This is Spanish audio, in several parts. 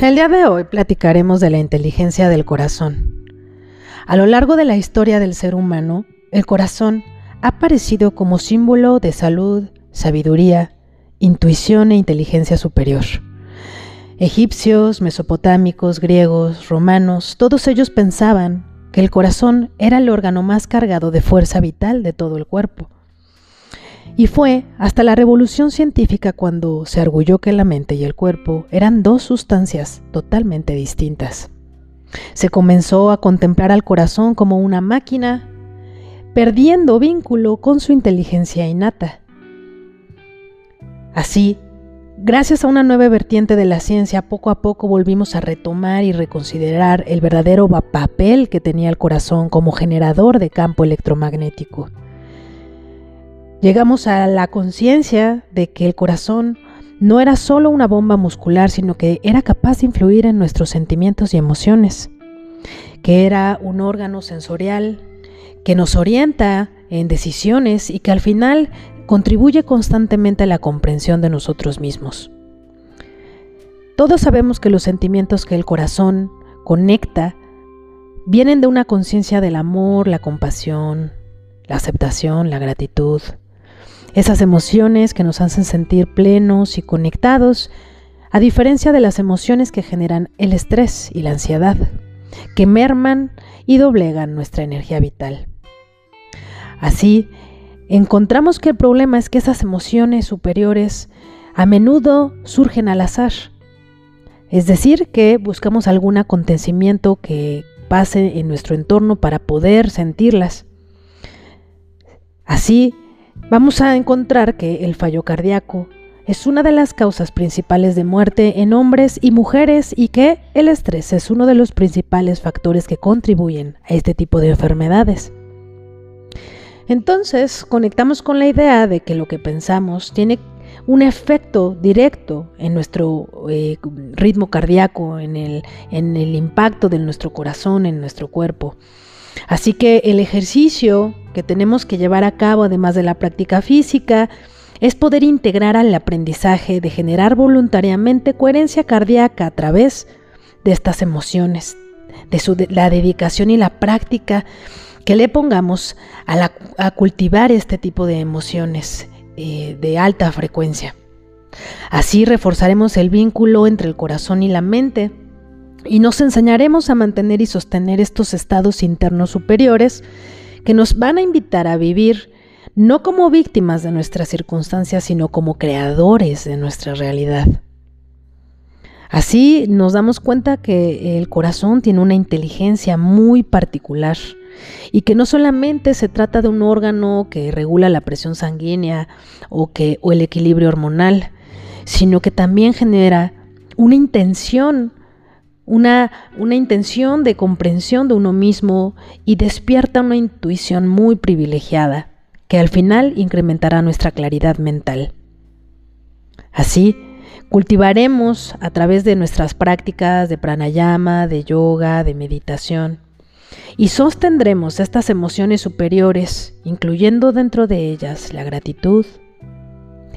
El día de hoy platicaremos de la inteligencia del corazón. A lo largo de la historia del ser humano, el corazón ha aparecido como símbolo de salud, sabiduría, intuición e inteligencia superior. Egipcios, mesopotámicos, griegos, romanos, todos ellos pensaban que el corazón era el órgano más cargado de fuerza vital de todo el cuerpo y fue hasta la revolución científica cuando se arguyó que la mente y el cuerpo eran dos sustancias totalmente distintas. Se comenzó a contemplar al corazón como una máquina, perdiendo vínculo con su inteligencia innata. Así, gracias a una nueva vertiente de la ciencia, poco a poco volvimos a retomar y reconsiderar el verdadero papel que tenía el corazón como generador de campo electromagnético. Llegamos a la conciencia de que el corazón no era solo una bomba muscular, sino que era capaz de influir en nuestros sentimientos y emociones, que era un órgano sensorial que nos orienta en decisiones y que al final contribuye constantemente a la comprensión de nosotros mismos. Todos sabemos que los sentimientos que el corazón conecta vienen de una conciencia del amor, la compasión, la aceptación, la gratitud, esas emociones que nos hacen sentir plenos y conectados, a diferencia de las emociones que generan el estrés y la ansiedad, que merman y doblegan nuestra energía vital. Así, encontramos que el problema es que esas emociones superiores a menudo surgen al azar, es decir, que buscamos algún acontecimiento que pase en nuestro entorno para poder sentirlas. Así, vamos a encontrar que el fallo cardíaco es una de las causas principales de muerte en hombres y mujeres y que el estrés es uno de los principales factores que contribuyen a este tipo de enfermedades. Entonces, conectamos con la idea de que lo que pensamos tiene un efecto directo en nuestro eh, ritmo cardíaco, en el, en el impacto de nuestro corazón, en nuestro cuerpo. Así que el ejercicio que tenemos que llevar a cabo, además de la práctica física, es poder integrar al aprendizaje de generar voluntariamente coherencia cardíaca a través de estas emociones, de, la dedicación y la práctica que le pongamos a, cultivar este tipo de emociones eh, de alta frecuencia. Así reforzaremos el vínculo entre el corazón y la mente y nos enseñaremos a mantener y sostener estos estados internos superiores que nos van a invitar a vivir no como víctimas de nuestras circunstancias, sino como creadores de nuestra realidad. Así nos damos cuenta que el corazón tiene una inteligencia muy particular y que no solamente se trata de un órgano que regula la presión sanguínea o, que, o el equilibrio hormonal, sino que también genera una intención una, una intención de comprensión de uno mismo y despierta una intuición muy privilegiada que al final incrementará nuestra claridad mental. Así, cultivaremos a través de nuestras prácticas de pranayama, de yoga, de meditación, y sostendremos estas emociones superiores, incluyendo dentro de ellas la gratitud,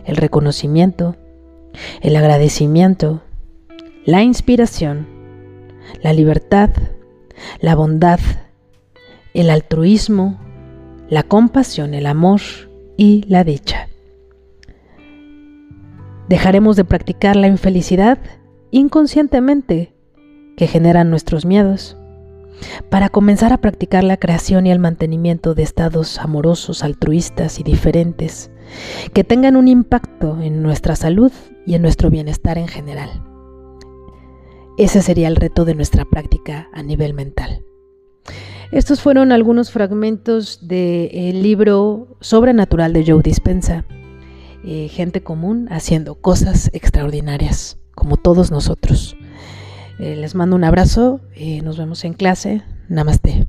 el reconocimiento, el agradecimiento, la inspiración, la libertad, la bondad, el altruismo, la compasión, el amor y la dicha. Dejaremos de practicar la infelicidad inconscientemente que generan nuestros miedos para comenzar a practicar la creación y el mantenimiento de estados amorosos, altruistas y diferentes que tengan un impacto en nuestra salud y en nuestro bienestar en general. Ese sería el reto de nuestra práctica a nivel mental. Estos fueron algunos fragmentos del libro Sobrenatural de Joe Dispensa. Eh, gente común haciendo cosas extraordinarias, como todos nosotros. Eh, les mando un abrazo, y nos vemos en clase. Namaste.